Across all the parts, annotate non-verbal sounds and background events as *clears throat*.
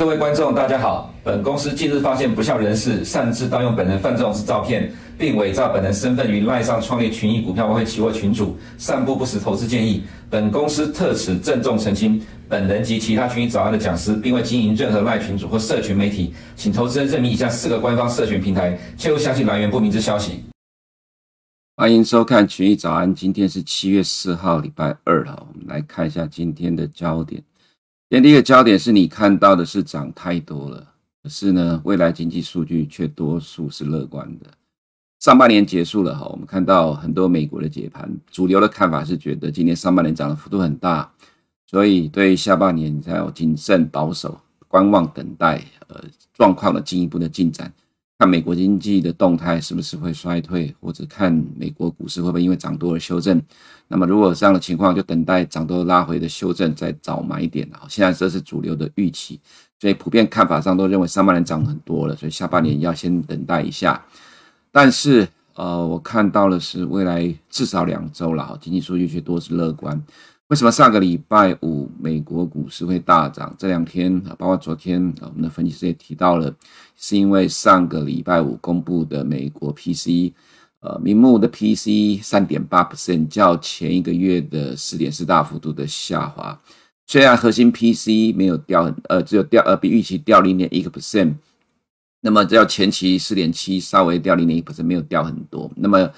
各位观众，大家好。本公司近日发现不肖人士擅自盗用本人范仲式照片，并伪造本人身份于赖上创立群益股票外汇期货群组，散布不实投资建议。本公司特此郑重澄清，本人及其他群益早安的讲师，并未经营任何赖群组或社群媒体，请投资人认明以下四个官方社群平台，切勿相信来源不明之消息。欢迎收看群益早安，今天是七月四号，礼拜二哈，我们来看一下今天的焦点。今天第一个焦点是你看到的是涨太多了，可是呢，未来经济数据却多数是乐观的。上半年结束了哈，我们看到很多美国的解盘，主流的看法是觉得今年上半年涨的幅度很大，所以对于下半年你才要谨慎保守、观望等待，呃，状况的进一步的进展。看美国经济的动态是不是会衰退，或者看美国股市会不会因为涨多而修正。那么如果这样的情况，就等待涨多拉回的修正，再早买一点。现在这是主流的预期，所以普遍看法上都认为上半年涨很多了，所以下半年要先等待一下。但是呃，我看到的是未来至少两周了，经济数据却多是乐观。为什么上个礼拜五美国股市会大涨？这两天啊包括昨天啊我们的分析师也提到了，是因为上个礼拜五公布的美国 PCE，呃，名目的 P C 三点八 percent，较前一个月的四点四大幅度的下滑。虽然核心 PCE 没有掉，呃，只有掉，呃，比预期掉零点一个 percent，那么较前期四点七稍微掉零点一 percent，没有掉很多。那么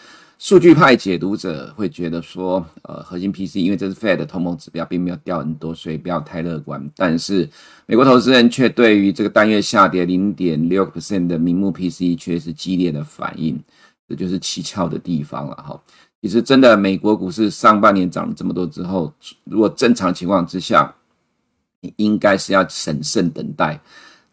数据派解读者会觉得说，呃，核心 P C 因为这是 Fed 的通膨指标，并没有掉很多，所以不要太乐观。但是美国投资人却对于这个单月下跌零点六 percent 的名目 P C 却是激烈的反应，这就是蹊跷的地方了哈。其实真的，美国股市上半年涨了这么多之后，如果正常情况之下，你应该是要审慎等待。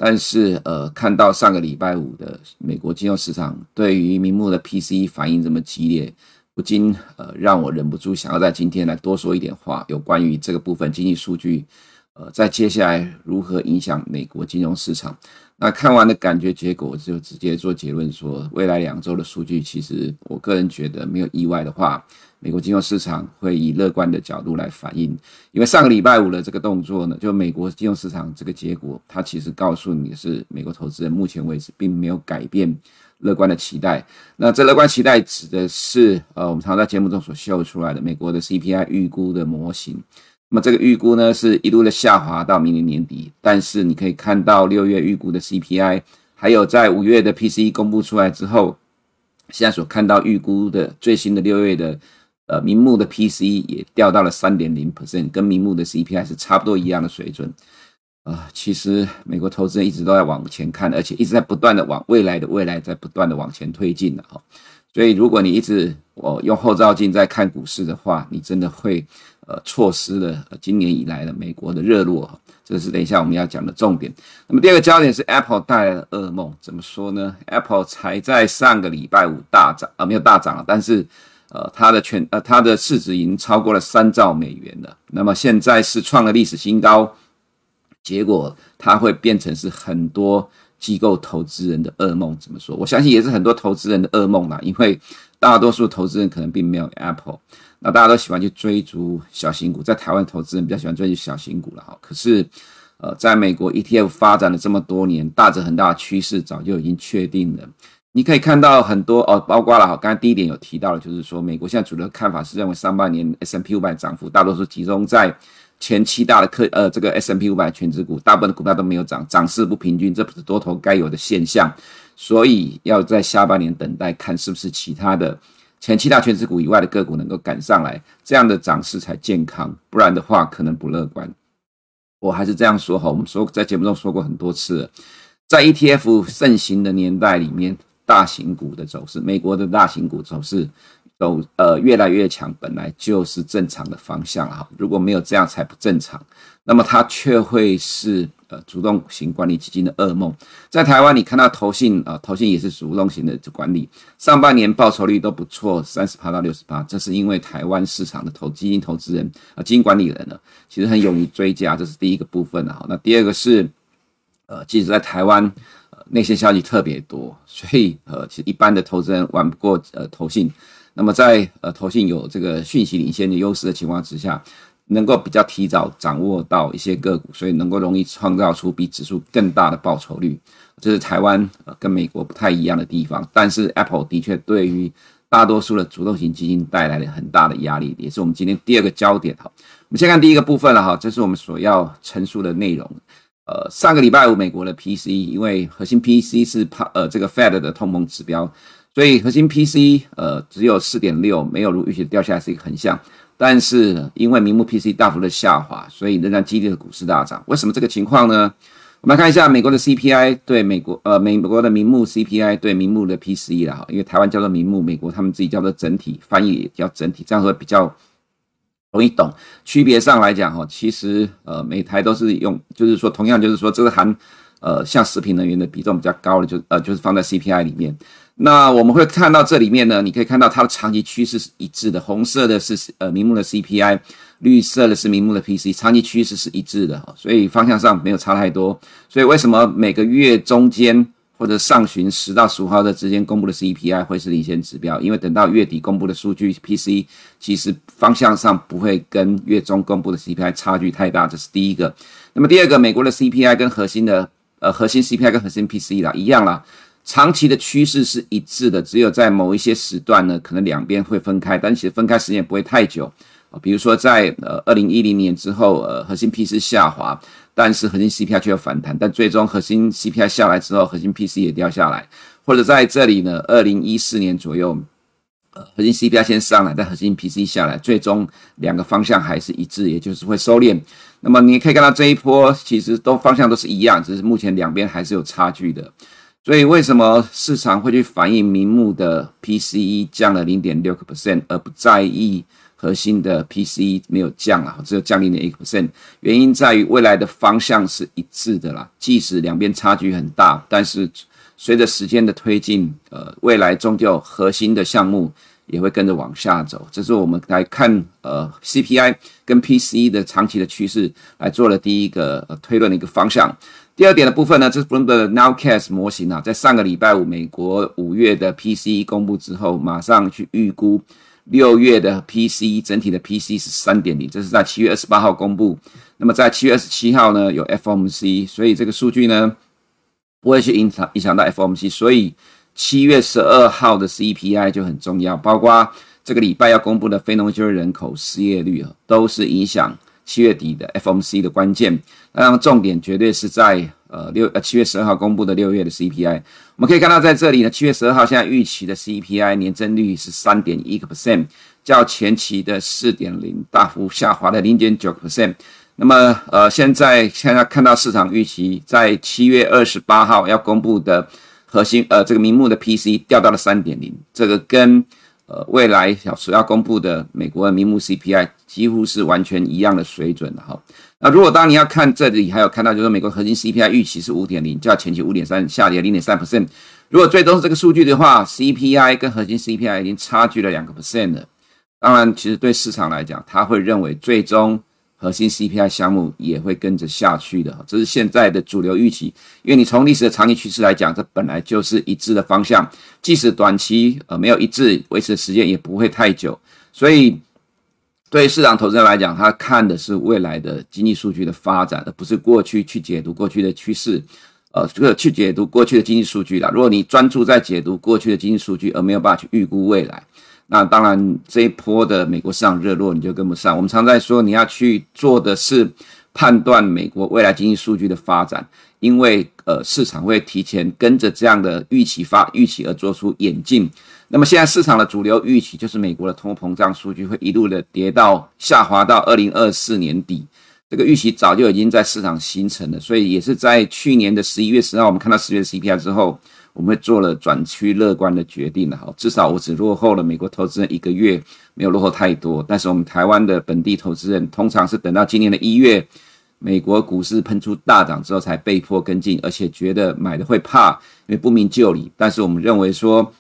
但是，呃，看到上个礼拜五的美国金融市场对于明目的 PCE 反应这么激烈，不禁呃让我忍不住想要在今天来多说一点话，有关于这个部分经济数据，呃，在接下来如何影响美国金融市场。那看完的感觉结果，我就直接做结论说，未来两周的数据，其实我个人觉得没有意外的话。美国金融市场会以乐观的角度来反应，因为上个礼拜五的这个动作呢，就美国金融市场这个结果，它其实告诉你是，美国投资人目前为止并没有改变乐观的期待。那这乐观期待指的是，呃，我们常在节目中所秀出来的美国的 CPI 预估的模型。那么这个预估呢，是一路的下滑到明年年底，但是你可以看到六月预估的 CPI，还有在五月的 PCE 公布出来之后，现在所看到预估的最新的六月的。呃，名目的 PCE 也掉到了三点零 percent，跟名目的 CPI 是差不多一样的水准。啊、其实美国投资人一直都在往前看，而且一直在不断的往未来的未来在不断的往前推进的哈。所以，如果你一直我用后照镜在看股市的话，你真的会呃错失了今年以来的美国的热络。这是等一下我们要讲的重点。那么第二个焦点是 Apple 带来的噩梦，怎么说呢？Apple 才在上个礼拜五大涨啊、呃，没有大涨了，但是。呃，它的全呃，它的市值已经超过了三兆美元了。那么现在是创了历史新高，结果它会变成是很多机构投资人的噩梦。怎么说？我相信也是很多投资人的噩梦啦，因为大多数投资人可能并没有 Apple，那大家都喜欢去追逐小型股，在台湾投资人比较喜欢追逐小型股了哈。可是，呃，在美国 ETF 发展了这么多年，大着很大的趋势早就已经确定了。你可以看到很多哦，包括了哈，刚才第一点有提到的，就是说美国现在主流看法是认为上半年 S&P 五百涨幅大多数集中在前七大的科呃这个 S&P 五百权值股，大部分的股票都没有涨，涨势不平均，这不是多头该有的现象，所以要在下半年等待看是不是其他的前七大权值股以外的个股能够赶上来，这样的涨势才健康，不然的话可能不乐观。我还是这样说哈，我们说在节目中说过很多次了，在 ETF 盛行的年代里面。大型股的走势，美国的大型股走势都呃越来越强，本来就是正常的方向哈。如果没有这样才不正常，那么它却会是呃主动型管理基金的噩梦。在台湾，你看到投信啊，投信也是主动型的管理，上半年报酬率都不错，三十趴到六十趴，这是因为台湾市场的投基金投资人啊，基金管理人呢，其实很勇于追加，这是第一个部分啊。那第二个是呃，即使在台湾。内线消息特别多，所以呃，其实一般的投资人玩不过呃投信。那么在呃投信有这个讯息领先的优势的情况之下，能够比较提早掌握到一些个股，所以能够容易创造出比指数更大的报酬率，这是台湾跟美国不太一样的地方。但是 Apple 的确对于大多数的主动型基金带来了很大的压力，也是我们今天第二个焦点。好，我们先看第一个部分了哈，这是我们所要陈述的内容。呃，上个礼拜五美国的 PCE，因为核心 PCE 是怕呃这个 Fed 的通膨指标，所以核心 P C 呃只有四点六，没有如预期掉下来是一个横向。但是因为名目 P C 大幅的下滑，所以仍然激励了股市大涨。为什么这个情况呢？我们来看一下美国的 CPI 对美国呃美国的名目 CPI 对名目的 PCE 啦，因为台湾叫做名目，美国他们自己叫做整体，翻译也叫整体，这样会比较容易懂。区别上来讲哈，其实呃每台都是用，就是说同样就是说这个含呃像食品能源的比重比较高的，就呃就是放在 CPI 里面。那我们会看到这里面呢，你可以看到它的长期趋势是一致的，红色的是呃明目的 CPI，绿色的是明目的 PC，长期趋势是一致的，所以方向上没有差太多。所以为什么每个月中间或者上旬十到十五号的之间公布的 CPI 会是领先指标？因为等到月底公布的数据 PC，其实方向上不会跟月中公布的 CPI 差距太大，这是第一个。那么第二个，美国的 CPI 跟核心的呃核心 CPI 跟核心 PC 啦一样啦。长期的趋势是一致的，只有在某一些时段呢，可能两边会分开，但其实分开时间也不会太久啊。比如说在呃二零一零年之后，呃核心 PC 下滑，但是核心 CPI 却有反弹，但最终核心 CPI 下来之后，核心 PC 也掉下来。或者在这里呢，二零一四年左右，呃核心 CPI 先上来，但核心 PC 下来，最终两个方向还是一致，也就是会收敛。那么你可以看到这一波其实都方向都是一样，只是目前两边还是有差距的。所以为什么市场会去反映名目的 PCE 降了零点六个 percent，而不在意核心的 PCE 没有降啊，只有降零点一个 percent？原因在于未来的方向是一致的啦，即使两边差距很大，但是随着时间的推进，呃，未来终究核心的项目也会跟着往下走。这是我们来看呃 CPI 跟 PCE 的长期的趋势来做了第一个推论的一个方向。第二点的部分呢，这是 Bloomberg Nowcast 模型啊，在上个礼拜五美国五月的 PCE 公布之后，马上去预估六月的 PCE 整体的 PCE 是三点零，这是在七月二十八号公布。那么在七月二十七号呢，有 FOMC，所以这个数据呢不会去影响影响到 FOMC，所以七月十二号的 CPI 就很重要，包括这个礼拜要公布的非农就业人口、失业率啊，都是影响。七月底的 FOMC 的关键，那重点绝对是在呃六呃七月十二号公布的六月的 CPI。我们可以看到在这里呢，七月十二号现在预期的 CPI 年增率是三点一个 percent，较前期的四点零大幅下滑了零点九个 percent。那么呃现在现在看到市场预期在七月二十八号要公布的核心呃这个名目的 PC 掉到了三点零，这个跟呃未来所要公布的美国的名目 CPI。几乎是完全一样的水准的哈。那如果当你要看这里，还有看到就是美国核心 CPI 预期是五点零，较前期五点三下跌零点三 percent。如果最终是这个数据的话，CPI 跟核心 CPI 已经差距了两个 percent 了。当然，其实对市场来讲，他会认为最终核心 CPI 项目也会跟着下去的。这是现在的主流预期，因为你从历史的长期趋势来讲，这本来就是一致的方向。即使短期呃没有一致，维持的时间也不会太久，所以。对市场投资人来讲，他看的是未来的经济数据的发展，而不是过去去解读过去的趋势，呃，这个去解读过去的经济数据啦。如果你专注在解读过去的经济数据，而没有办法去预估未来，那当然这一波的美国市场热络你就跟不上。我们常在说，你要去做的是判断美国未来经济数据的发展，因为呃市场会提前跟着这样的预期发预期而做出演进。那么现在市场的主流预期就是美国的通货膨胀数据会一路的跌到下滑到二零二四年底，这个预期早就已经在市场形成了，所以也是在去年的十一月十号，我们看到十月 CPI 之后，我们会做了转趋乐观的决定了哈，至少我只落后了美国投资人一个月，没有落后太多，但是我们台湾的本地投资人通常是等到今年的一月，美国股市喷出大涨之后才被迫跟进，而且觉得买的会怕，因为不明就里，但是我们认为说。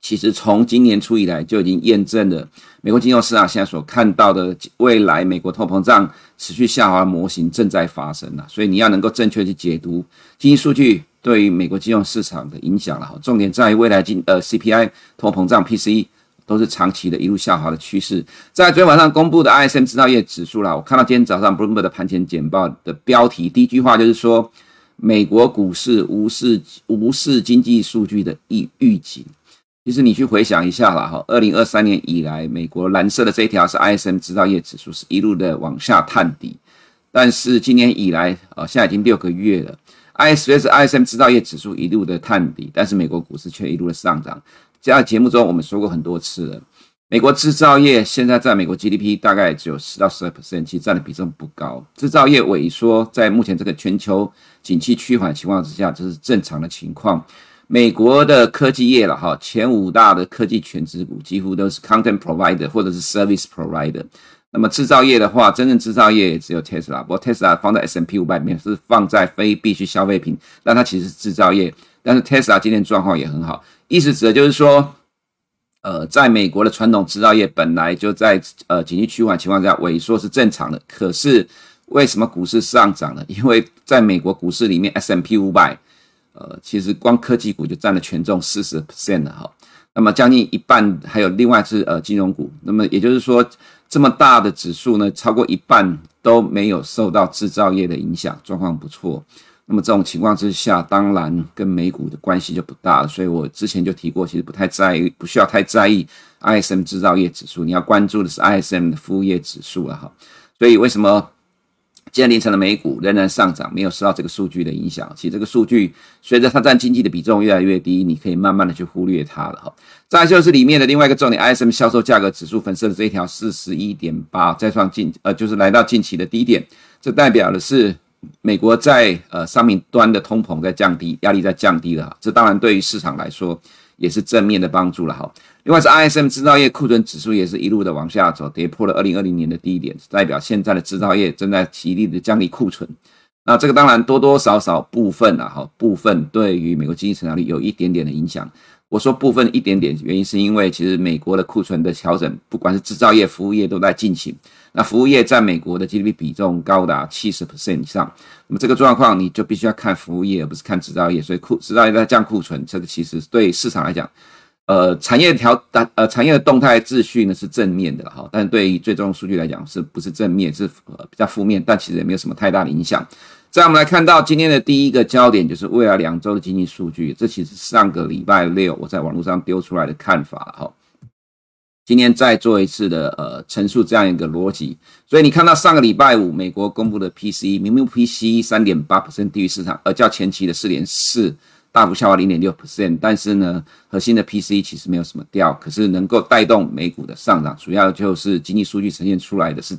其实从今年初以来就已经验证了美国金融市场现在所看到的未来美国通膨胀持续下滑模型正在发生了，所以你要能够正确去解读经济数据对于美国金融市场的影响了。重点在于未来经呃 CPI 通膨胀 PCE 都是长期的一路下滑的趋势。在昨天晚上公布的 ISM 制造业指数啦，我看到今天早上 Bloomberg 的盘前简报的标题，第一句话就是说，美国股市无视无视经济数据的预预警。其实你去回想一下啦，哈，二零二三年以来，美国蓝色的这一条是 ISM 制造业指数，是一路的往下探底。但是今年以来，呃，现在已经六个月了，ISM ISM 制造业指数一路的探底，但是美国股市却一路的上涨。在节目中我们说过很多次了，美国制造业现在在美国 GDP 大概只有十到十二 percent，其实占的比重不高。制造业萎缩，在目前这个全球景气趋缓情况之下，这是正常的情况。美国的科技业了哈，前五大的科技权值股几乎都是 content provider 或者是 service provider。那么制造业的话，真正制造业也只有 Tesla，不过 Tesla 放在 S&P 五百里面是放在非必需消费品，但它其实是制造业。但是 Tesla 今天状况也很好，意思指的就是说，呃，在美国的传统制造业本来就在呃经济趋缓情况下萎缩是正常的。可是为什么股市上涨了？因为在美国股市里面 S&P 五百，呃，其实光科技股就占了权重四十 percent 了哈。那么将近一半还有另外是呃金融股。那么也就是说。这么大的指数呢，超过一半都没有受到制造业的影响，状况不错。那么这种情况之下，当然跟美股的关系就不大。所以我之前就提过，其实不太在意，不需要太在意 ISM 制造业指数，你要关注的是 ISM 的服务业指数了哈。所以为什么？今天凌晨的美股仍然上涨，没有受到这个数据的影响。其实这个数据随着它占经济的比重越来越低，你可以慢慢的去忽略它了哈。再就是里面的另外一个重点，ISM 销售价格指数粉色的这一条四十一点八，再创近呃就是来到近期的低点，这代表的是美国在呃商品端的通膨在降低，压力在降低了。这当然对于市场来说也是正面的帮助了哈。另外是 ISM 制造业库存指数也是一路的往下走，跌破了二零二零年的低点，代表现在的制造业正在极力的降低库存。那这个当然多多少少部分啊，哈，部分对于美国经济成长率有一点点的影响。我说部分一点点，原因是因为其实美国的库存的调整，不管是制造业、服务业都在进行。那服务业占美国的 GDP 比重高达七十 percent 以上，那么这个状况你就必须要看服务业，而不是看制造业。所以库制造业在降库存，这个其实对市场来讲。呃，产业调呃，产业的动态秩序呢是正面的哈，但是对于最终数据来讲，是不是正面是呃比较负面，但其实也没有什么太大的影响。再我们来看到今天的第一个焦点，就是未来两周的经济数据，这其实上个礼拜六我在网络上丢出来的看法哈。今天再做一次的呃陈述这样一个逻辑，所以你看到上个礼拜五美国公布的 PCE，明明 PCE 三点八 percent 低于市场，而较前期的四点四。大幅下滑零点六 percent，但是呢，核心的 PCE 其实没有什么掉，可是能够带动美股的上涨，主要就是经济数据呈现出来的是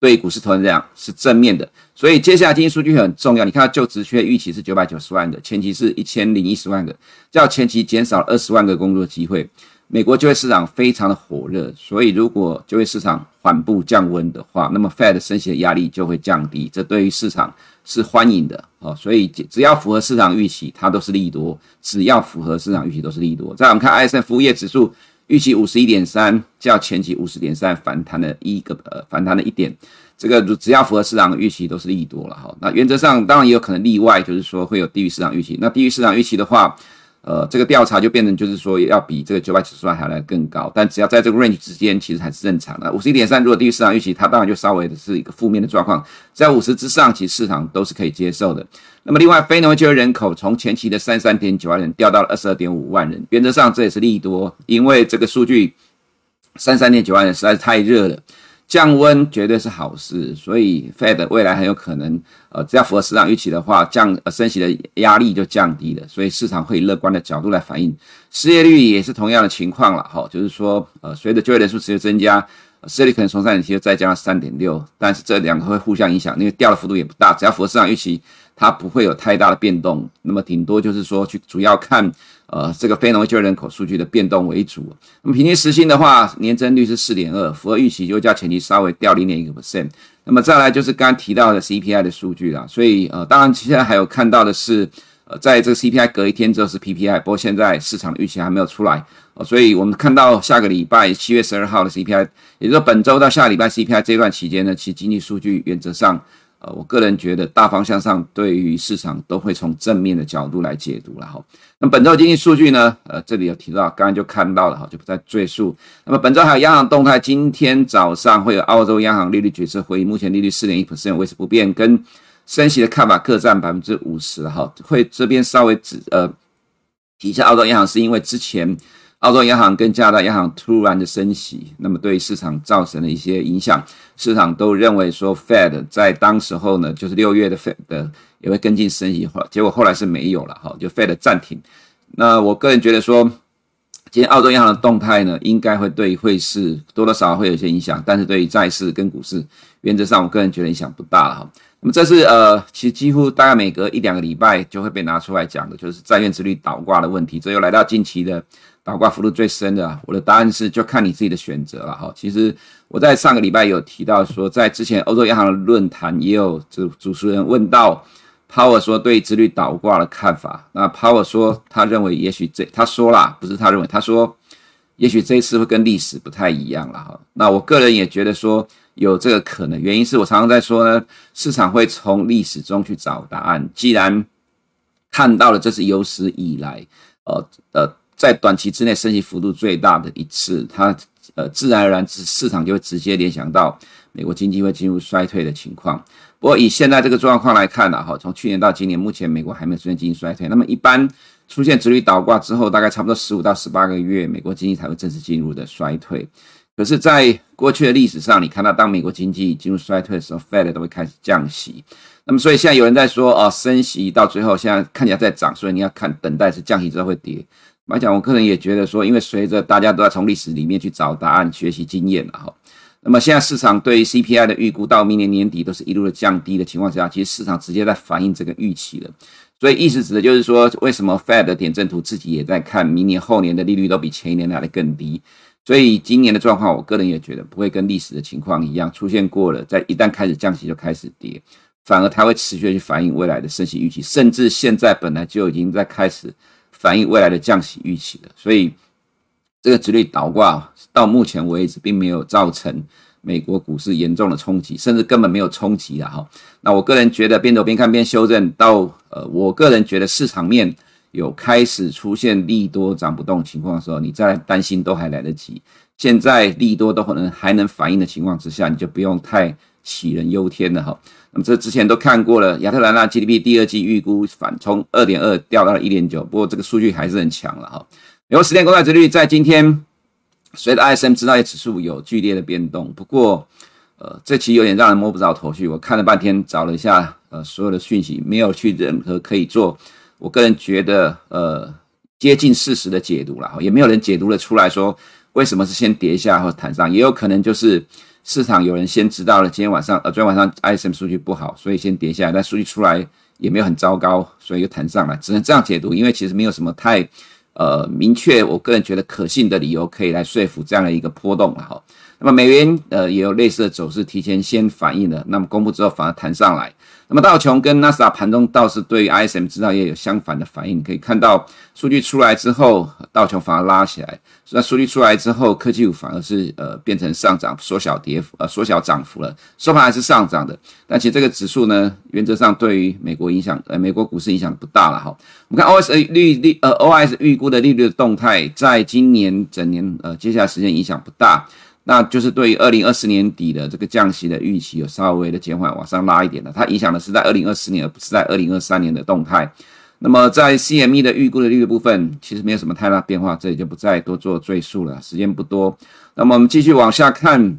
对股市投资量是正面的，所以接下来经济数据很重要。你看到就职缺预期是九百九十万的，前期是一千零一十万个，较前期减少二十万个工作机会。美国就业市场非常的火热，所以如果就业市场缓步降温的话，那么 Fed 升息的压力就会降低，这对于市场是欢迎的哦。所以只要符合市场预期，它都是利多；只要符合市场预期，都是利多。再我们看 ISM 服务业指数，预期五十一点三，较前期五十点三反弹了一个呃反弹了一点，这个只要符合市场预期，都是利多了哈。那原则上当然也有可能例外，就是说会有低于市场预期。那低于市场预期的话，呃，这个调查就变成就是说要比这个九百九十万还来更高，但只要在这个 range 之间，其实还是正常的。五十一点三如果低于市场预期，它当然就稍微的是一个负面的状况。在五十之上，其实市场都是可以接受的。那么另外，非农就业人口从前期的三十三点九万人掉到了二十二点五万人，原则上这也是利多，因为这个数据三十三点九万人实在是太热了。降温绝对是好事，所以 Fed 未来很有可能，呃，只要符合市场预期的话，降呃升息的压力就降低了，所以市场会以乐观的角度来反映。失业率也是同样的情况了，哈，就是说，呃，随着就业人数持续增加，失业率可能从三点七再加上三点六，但是这两个会互相影响，因为掉的幅度也不大，只要符合市场预期，它不会有太大的变动。那么顶多就是说去主要看。呃，这个非农就业人口数据的变动为主。那么平均时薪的话，年增率是四点二，符合预期，就较前期稍微掉零点一个 percent。那么再来就是刚刚提到的 CPI 的数据啦。所以呃，当然现在还有看到的是，在这个 CPI 隔一天之后是 PPI，不过现在市场的预期还没有出来。所以我们看到下个礼拜七月十二号的 CPI，也就是本周到下礼拜 CPI 这段期间呢，其经济数据原则上。呃，我个人觉得大方向上对于市场都会从正面的角度来解读了哈。那么本周经济数据呢？呃，这里有提到，刚刚就看到了哈，就不再赘述。那么本周还有央行动态，今天早上会有澳洲央行利率决策会议，目前利率四点一 percent 维持不变，跟升息的看法各占百分之五十哈。会这边稍微指呃提一下澳洲央行，是因为之前。澳洲央行跟加拿大央行突然的升息，那么对市场造成了一些影响。市场都认为说，Fed 在当时候呢，就是六月的 Fed 也会跟进升息，结果后来是没有了哈，就 Fed 暂停。那我个人觉得说，今天澳洲央行的动态呢，应该会对汇市多多少少会有些影响，但是对于债市跟股市，原则上我个人觉得影响不大哈。那么这是呃，其实几乎大概每隔一两个礼拜就会被拿出来讲的，就是债券之率倒挂的问题。这又来到近期的。倒挂幅度最深的，我的答案是就看你自己的选择了哈。其实我在上个礼拜有提到说，在之前欧洲央行的论坛也有主主持人问到 Power 说对殖率倒挂的看法。那 Power 说他认为也许这他说啦，不是他认为，他说也许这次会跟历史不太一样了哈。那我个人也觉得说有这个可能，原因是我常常在说呢，市场会从历史中去找答案。既然看到了这是有史以来呃呃。在短期之内升息幅度最大的一次，它呃自然而然市场就会直接联想到美国经济会进入衰退的情况。不过以现在这个状况来看呢，哈，从去年到今年，目前美国还没有出现经济衰退。那么一般出现直率倒挂之后，大概差不多十五到十八个月，美国经济才会正式进入的衰退。可是，在过去的历史上，你看到当美国经济进入衰退的时候，Fed 都会开始降息。那么，所以现在有人在说，哦，升息到最后现在看起来在涨，所以你要看等待是降息之后会跌。来讲，我个人也觉得说，因为随着大家都在从历史里面去找答案、学习经验了哈。那么现在市场对于 CPI 的预估到明年年底都是一路的降低的情况下，其实市场直接在反映这个预期了。所以意思指的就是说，为什么 Fed 的点阵图自己也在看明年后年的利率都比前一年来的更低。所以今年的状况，我个人也觉得不会跟历史的情况一样出现过了，在一旦开始降息就开始跌，反而它会持续去反映未来的升息预期，甚至现在本来就已经在开始。反映未来的降息预期了，所以这个直率倒挂到目前为止并没有造成美国股市严重的冲击，甚至根本没有冲击了哈。那我个人觉得边走边看边修正到呃，我个人觉得市场面有开始出现利多涨不动情况的时候，你再担心都还来得及。现在利多都可能还能反应的情况之下，你就不用太杞人忧天了哈。那么这之前都看过了，亚特兰大 GDP 第二季预估反冲二点二掉到了一点九，不过这个数据还是很强了哈。美国十年公债殖利率在今天随着 ISM 制造业指数有剧烈的变动，不过呃这期有点让人摸不着头绪。我看了半天，找了一下呃所有的讯息，没有去任何可以做，我个人觉得呃接近事实的解读了哈，也没有人解读得出来说为什么是先跌下或弹上，也有可能就是。市场有人先知道了，今天晚上呃，昨天晚上 ISM 数据不好，所以先跌下来。但数据出来也没有很糟糕，所以又弹上来，只能这样解读。因为其实没有什么太呃明确，我个人觉得可信的理由可以来说服这样的一个波动了哈。那么美元呃也有类似的走势，提前先反应了，那么公布之后反而弹上来。那么道琼跟纳斯达盘中倒是对于 ISM 制造业有相反的反应，你可以看到数据出来之后，道琼反而拉起来。那数据出来之后，科技股反而是呃变成上涨，缩小跌幅，呃缩小涨幅了，收盘还是上涨的。但其实这个指数呢，原则上对于美国影响，呃美国股市影响不大了哈。我们看 OIS 利率呃 OS 预估的利率的动态，在今年整年呃接下来时间影响不大。那就是对于二零二四年底的这个降息的预期有稍微的减缓，往上拉一点的。它影响的是在二零二四年，而不是在二零二三年的动态。那么在 CME 的预估的利率部分，其实没有什么太大变化，这里就不再多做赘述了，时间不多。那么我们继续往下看。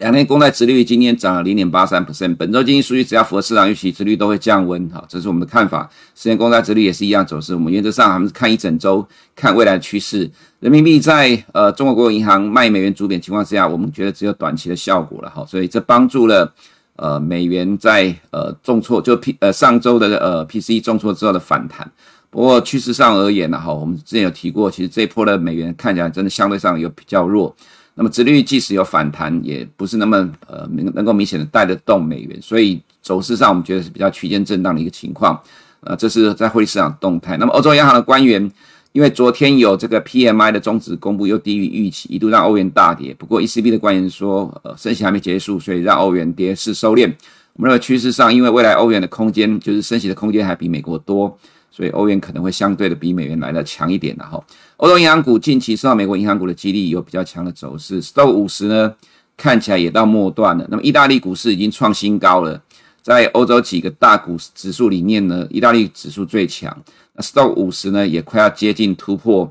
两年公债殖率今天涨了零点八三 percent，本周经济数据只要符合市场预期，殖率都会降温。好，这是我们的看法。十年公债殖率也是一样走势。我们原则上还是看一整周，看未来的趋势。人民币在呃中国国有银行卖美元主贬情况之下，我们觉得只有短期的效果了。好，所以这帮助了呃美元在呃重挫就 P 呃上周的呃 PCE 重挫之后的反弹。不过趋势上而言呢，哈，我们之前有提过，其实这一波的美元看起来真的相对上有比较弱。那么，殖利率即使有反弹，也不是那么呃能能够明显的带得动美元，所以走势上我们觉得是比较区间震荡的一个情况。呃，这是在汇率市场动态。那么，欧洲央行的官员因为昨天有这个 PMI 的终值公布又低于预期，一度让欧元大跌。不过，ECB 的官员说，呃，升息还没结束，所以让欧元跌势收敛。我们认为趋势上，因为未来欧元的空间就是升息的空间还比美国多，所以欧元可能会相对的比美元来的强一点。然后，欧洲银行股近期受到美国银行股的激励，有比较强的走势。STOXX 五十呢，看起来也到末段了。那么，意大利股市已经创新高了，在欧洲几个大股指数里面呢，意大利指数最强。那 STOXX 五十呢，也快要接近突破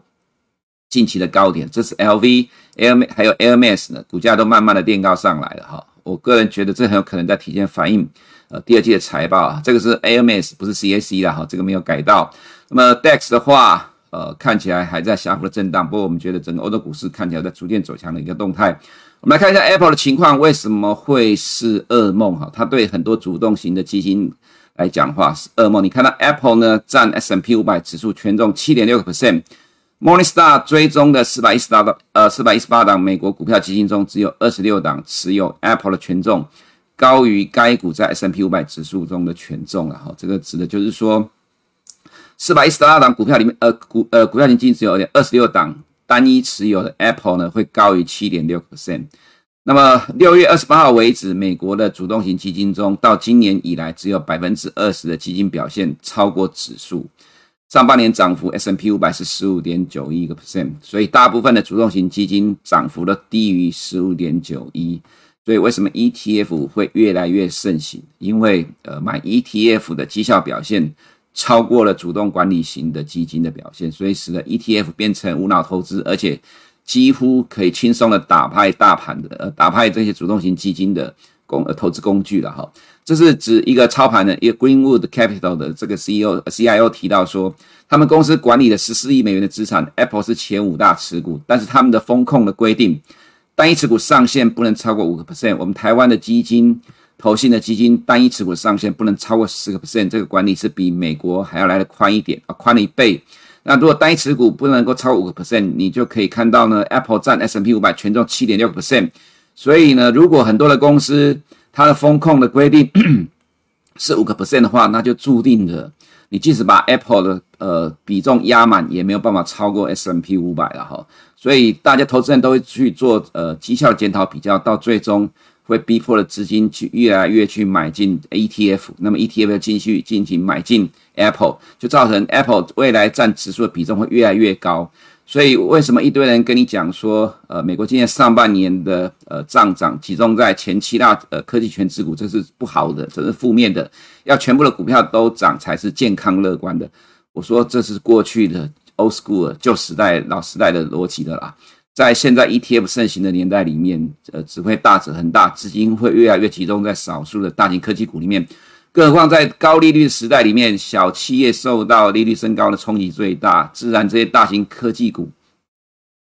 近期的高点。这是 LV、L 还有 L M S 呢，股价都慢慢的垫高上来了哈。我个人觉得这很有可能在提前反映呃第二季的财报啊，这个是 AMS 不是 CAC 啦哈，这个没有改到。那么 DAX 的话，呃看起来还在小幅的震荡，不过我们觉得整个欧洲股市看起来在逐渐走强的一个动态。我们来看一下 Apple 的情况，为什么会是噩梦哈？它对很多主动型的基金来讲的话是噩梦。你看到 Apple 呢占 S&P 500指数权重七点六个 percent。Morningstar 追踪的四百一十八档，呃，四百一十八档美国股票基金中，只有二十六档持有 Apple 的权重高于该股在 S M P 五百指数中的权重了哈。这个指的就是说，四百一十二档股票里面，呃，股呃股票基金只有二十六档单一持有的 Apple 呢，会高于七点六 percent。那么六月二十八号为止，美国的主动型基金中，到今年以来只有百分之二十的基金表现超过指数。上半年涨幅 S M P 五百是十五点九一个 percent，所以大部分的主动型基金涨幅都低于十五点九一。所以为什么 ETF 会越来越盛行？因为呃买 ETF 的绩效表现超过了主动管理型的基金的表现，所以使得 ETF 变成无脑投资，而且几乎可以轻松的打败大盘的呃打败这些主动型基金的工呃投资工具了哈。这是指一个操盘的一个 Greenwood Capital 的这个 CEO CIO 提到说，他们公司管理的十四亿美元的资产，Apple 是前五大持股，但是他们的风控的规定，单一持股上限不能超过五个 percent。我们台湾的基金、投信的基金单一持股上限不能超过十个 percent，这个管理是比美国还要来得宽一点啊，宽了一倍。那如果单一持股不能够超过五个 percent，你就可以看到呢，Apple 占 S&P 五百权重七点六个 percent。所以呢，如果很多的公司，它的风控的规定 *coughs* 是五个 percent 的话，那就注定了你即使把 Apple 的呃比重压满，也没有办法超过 S M P 五百了哈。所以大家投资人都会去做呃绩效检讨比较，到最终会逼迫了资金去越来越去买进 ETF，那么 ETF 要继续进行买进 Apple，就造成 Apple 未来占指数的比重会越来越高。所以为什么一堆人跟你讲说，呃，美国今年上半年的呃上涨集中在前七大呃科技权值股，这是不好的，这是负面的，要全部的股票都涨才是健康乐观的。我说这是过去的 old school 旧时代老时代的逻辑的啦，在现在 ETF 盛行的年代里面，呃，只会大者很大，资金会越来越集中在少数的大型科技股里面。更何况在高利率时代里面，小企业受到利率升高的冲击最大，自然这些大型科技股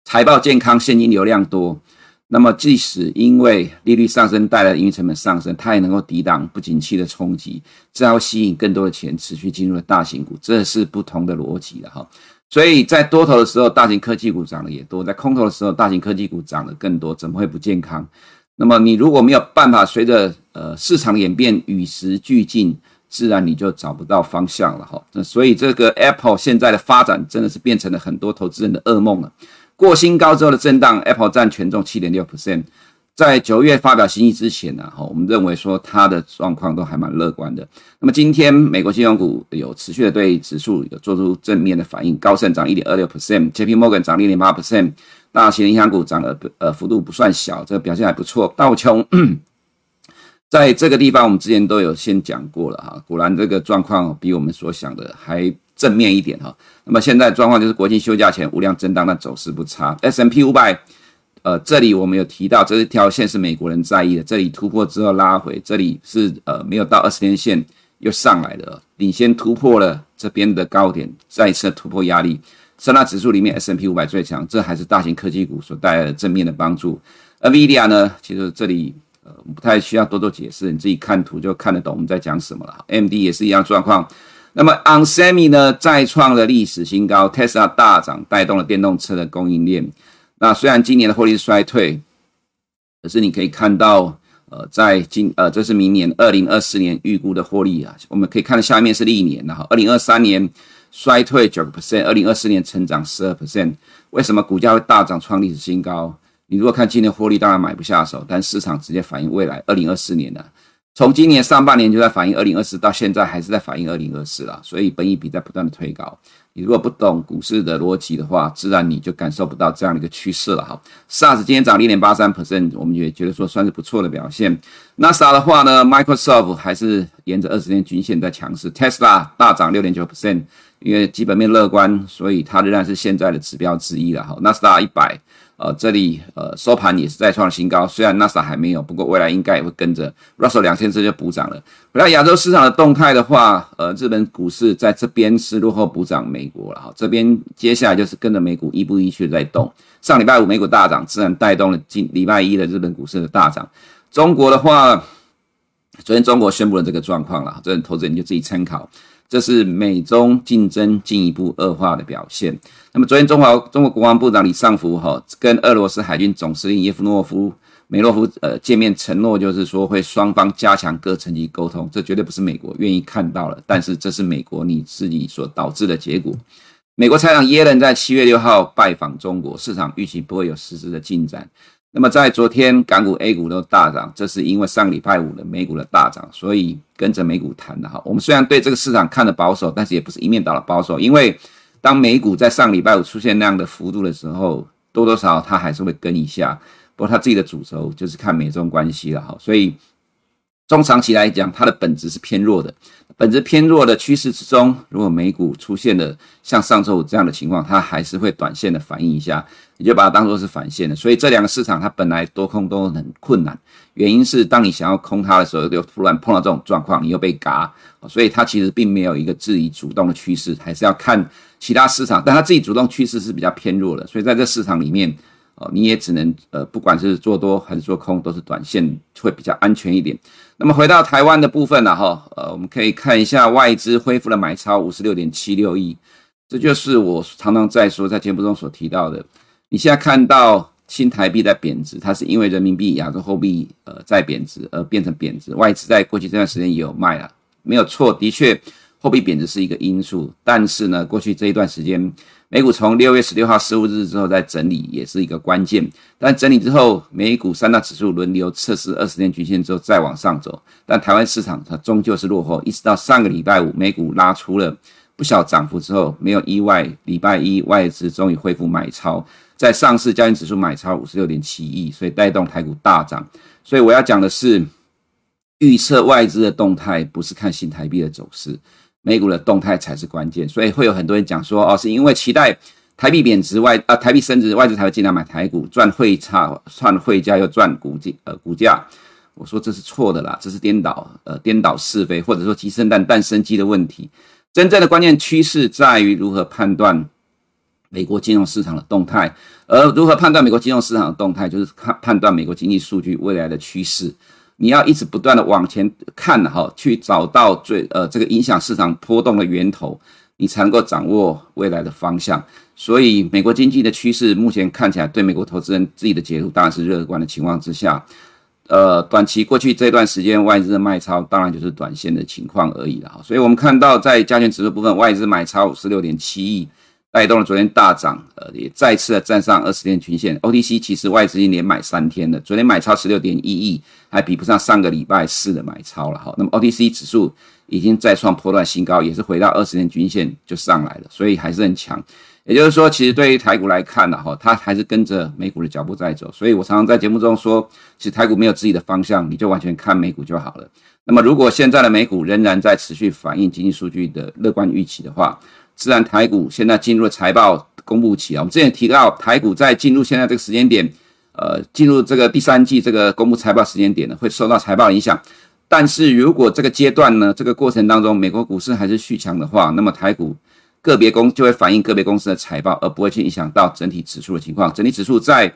财报健康、现金流量多，那么即使因为利率上升带来的营运成本上升，它也能够抵挡不景气的冲击，这样吸引更多的钱持续进入了大型股，这是不同的逻辑的哈。所以在多头的时候，大型科技股涨得也多；在空头的时候，大型科技股涨得更多，怎么会不健康？那么你如果没有办法随着呃市场演变与时俱进，自然你就找不到方向了哈。那所以这个 Apple 现在的发展真的是变成了很多投资人的噩梦了。过新高之后的震荡，Apple 占权重七点六 percent，在九月发表新意之前呢，哈，我们认为说它的状况都还蛮乐观的。那么今天美国金融股有持续的对指数有做出正面的反应，高盛涨一点二六 percent，JP Morgan 涨零点八 percent。大型银行股涨的呃幅度不算小，这个表现还不错。道琼 *clears throat* 在这个地方，我们之前都有先讲过了哈，果然这个状况比我们所想的还正面一点哈。那么现在状况就是国庆休假前无量震荡，但走势不差。S&P 500，呃，这里我们有提到，这一条线是美国人在意的，这里突破之后拉回，这里是呃没有到二十天线又上来的，领先突破了这边的高点，再次突破压力。三大指数里面，S&P 五百最强，这还是大型科技股所带来的正面的帮助。NVIDIA 呢，其实这里呃不太需要多做解释，你自己看图就看得懂我们在讲什么了。M D 也是一样状况。那么 ON Semi 呢，再创了历史新高，Tesla 大涨，带动了电动车的供应链。那虽然今年的获利是衰退，可是你可以看到，呃，在今呃这是明年二零二四年预估的获利啊，我们可以看到下面是历年，然后二零二三年。衰退九个 percent，二零二四年成长十二 percent，为什么股价会大涨创历史新高？你如果看今年获利，当然买不下手，但市场直接反映未来二零二四年的从今年上半年就在反映二零二四，到现在还是在反映二零二四啦，所以本益比在不断的推高。你如果不懂股市的逻辑的话，自然你就感受不到这样的一个趋势了哈。SARS 今天涨零点八三 percent，我们也觉得说算是不错的表现。纳斯达的话呢，Microsoft 还是沿着二十天均线在强势，Tesla 大涨六点九 percent，因为基本面乐观，所以它仍然是现在的指标之一了哈。纳斯达一百。呃，这里呃收盘也是再创新高，虽然纳斯达还没有，不过未来应该也会跟着 Russell 两千这就补涨了。回到亚洲市场的动态的话，呃，日本股市在这边是落后补涨美国了哈，这边接下来就是跟着美股一步一趋在动。上礼拜五美股大涨，自然带动了今礼拜一的日本股市的大涨。中国的话，昨天中国宣布了这个状况了，这投资人就自己参考。这是美中竞争进一步恶化的表现。那么，昨天中华中国国防部长李尚福哈跟俄罗斯海军总司令耶夫诺夫梅洛夫呃见面，承诺就是说会双方加强各层级沟通。这绝对不是美国愿意看到了，但是这是美国你自己所导致的结果。美国财长耶伦在七月六号拜访中国，市场预期不会有实质的进展。那么在昨天港股 A 股都大涨，这是因为上礼拜五的美股的大涨，所以跟着美股谈的哈。我们虽然对这个市场看的保守，但是也不是一面倒的保守，因为当美股在上礼拜五出现那样的幅度的时候，多多少少它还是会跟一下。不过它自己的主轴就是看美中关系了哈，所以。中长期来讲，它的本质是偏弱的。本质偏弱的趋势之中，如果美股出现了像上周五这样的情况，它还是会短线的反应一下，你就把它当做是反线的。所以这两个市场它本来多空都很困难，原因是当你想要空它的时候，又突然碰到这种状况，你又被嘎。所以它其实并没有一个自己主动的趋势，还是要看其他市场。但它自己主动趋势是比较偏弱的，所以在这市场里面。你也只能呃，不管是做多还是做空，都是短线会比较安全一点。那么回到台湾的部分了哈，呃，我们可以看一下外资恢复了买超五十六点七六亿，这就是我常常在说在节目中所提到的。你现在看到新台币在贬值，它是因为人民币、亚洲货币呃在贬值而变成贬值。外资在过去这段时间也有卖了，没有错，的确货币贬值是一个因素，但是呢，过去这一段时间。美股从六月十六号十五日之后再整理，也是一个关键。但整理之后，美股三大指数轮流测试二十天均线之后再往上走。但台湾市场它终究是落后，一直到上个礼拜五，美股拉出了不小涨幅之后，没有意外，礼拜一外资终于恢复买超，在上市交易指数买超五十六点七亿，所以带动台股大涨。所以我要讲的是，预测外资的动态，不是看新台币的走势。美股的动态才是关键，所以会有很多人讲说，哦，是因为期待台币贬值外，啊，台币升值，外资才会进来买台股，赚汇差，赚汇价又赚股价，呃，股价。我说这是错的啦，这是颠倒，呃，颠倒是非，或者说鸡生蛋，蛋生鸡的问题。真正的关键趋势在于如何判断美国金融市场的动态，而如何判断美国金融市场的动态，就是看判断美国经济数据未来的趋势。你要一直不断的往前看哈，去找到最呃这个影响市场波动的源头，你才能够掌握未来的方向。所以，美国经济的趋势目前看起来，对美国投资人自己的解读当然是乐观的情况之下，呃，短期过去这段时间外资的卖超，当然就是短线的情况而已了哈。所以我们看到在加权指数部分，外资买超五十六点七亿。带动了昨天大涨，呃，也再次的站上二十天均线。OTC 其实外资已经连买三天了，昨天买超十六点一亿，还比不上上个礼拜四的买超了哈。那么 OTC 指数已经再创波段新高，也是回到二十天均线就上来了，所以还是很强。也就是说，其实对于台股来看呢，哈，它还是跟着美股的脚步在走。所以我常常在节目中说，其实台股没有自己的方向，你就完全看美股就好了。那么如果现在的美股仍然在持续反映经济数据的乐观预期的话，自然台股现在进入了财报公布期啊，我们之前提到台股在进入现在这个时间点，呃，进入这个第三季这个公布财报时间点呢，会受到财报影响。但是如果这个阶段呢，这个过程当中，美国股市还是续强的话，那么台股个别公就会反映个别公司的财报，而不会去影响到整体指数的情况。整体指数在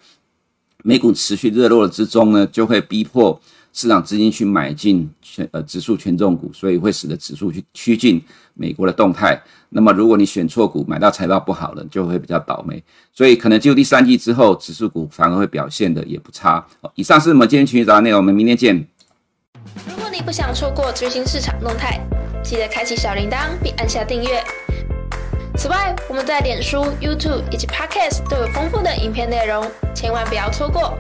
美股持续热络之中呢，就会逼迫。市场资金去买进权呃指数权重股，所以会使得指数去趋近美国的动态。那么如果你选错股，买到财报不好了，就会比较倒霉。所以可能进入第三季之后，指数股反而会表现的也不差。以上是我们今天群益早安内容，我们明天见。如果你不想错过最新市场动态，记得开启小铃铛并按下订阅。此外，我们在脸书、YouTube 以及 Podcast 都有丰富的影片内容，千万不要错过。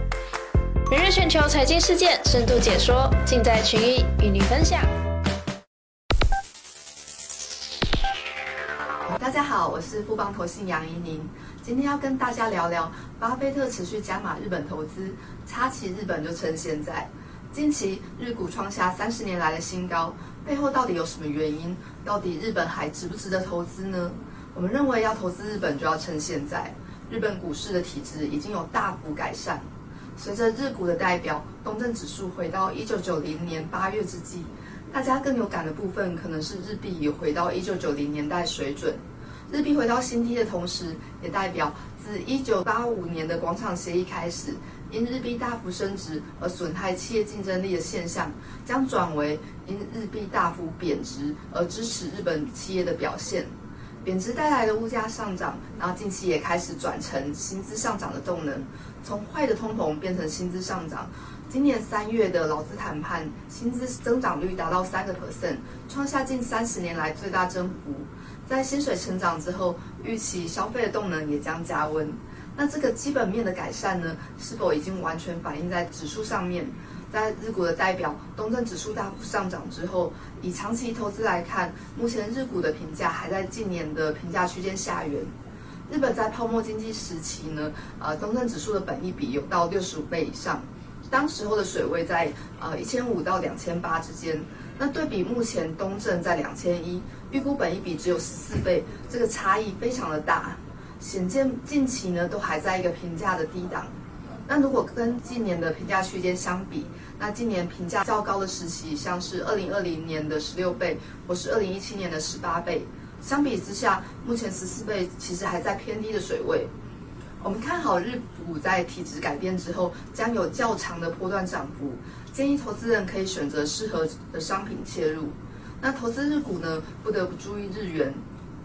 每日全球财经事件深度解说，尽在群益与您分享。好，我是富邦投信杨怡宁，今天要跟大家聊聊巴菲特持续加码日本投资，插旗日本就趁现在。近期日股创下三十年来的新高，背后到底有什么原因？到底日本还值不值得投资呢？我们认为要投资日本就要趁现在，日本股市的体质已经有大幅改善。随着日股的代表东证指数回到一九九零年八月之际，大家更有感的部分可能是日币也回到一九九零年代水准。日币回到新低的同时，也代表自一九八五年的广场协议开始，因日币大幅升值而损害企业竞争力的现象，将转为因日币大幅贬值而支持日本企业的表现。贬值带来的物价上涨，然后近期也开始转成薪资上涨的动能，从坏的通膨变成薪资上涨。今年三月的劳资谈判，薪资增长率达到三个 percent，创下近三十年来最大增幅。在薪水成长之后，预期消费的动能也将加温。那这个基本面的改善呢，是否已经完全反映在指数上面？在日股的代表东证指数大幅上涨之后，以长期投资来看，目前日股的评价还在近年的评价区间下缘。日本在泡沫经济时期呢，呃，东证指数的本益比有到六十五倍以上，当时候的水位在呃一千五到两千八之间。那对比目前东证在两千一，预估本益比只有十四倍，这个差异非常的大，显见近期呢都还在一个评价的低档。那如果跟近年的评价区间相比，那今年评价较高的时期，像是二零二零年的十六倍，或是二零一七年的十八倍，相比之下，目前十四倍其实还在偏低的水位。我们看好日股在体质改变之后，将有较长的波段涨幅，建议投资人可以选择适合的商品切入。那投资日股呢，不得不注意日元。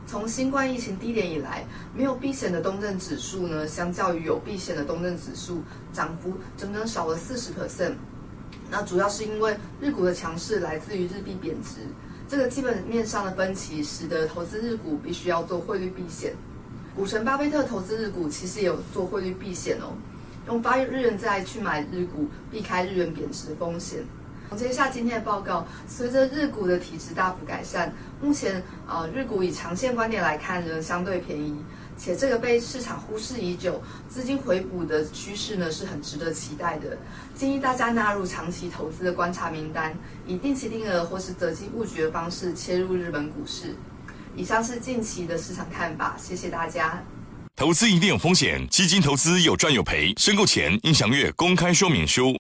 从新冠疫情低点以来，没有避险的东证指数呢，相较于有避险的东证指数，涨幅整整少了四十 percent。那主要是因为日股的强势来自于日币贬值，这个基本面上的分歧，使得投资日股必须要做汇率避险。股神巴菲特投资日股其实也有做汇率避险哦，用发日元债去买日股，避开日元贬值的风险。总结一下今天的报告，随着日股的体质大幅改善，目前呃日股以长线观点来看仍相对便宜，且这个被市场忽视已久，资金回补的趋势呢是很值得期待的。建议大家纳入长期投资的观察名单，以定期定额或是择机布局的方式切入日本股市。以上是近期的市场看法，谢谢大家。投资一定有风险，基金投资有赚有赔，申购前应详阅公开说明书。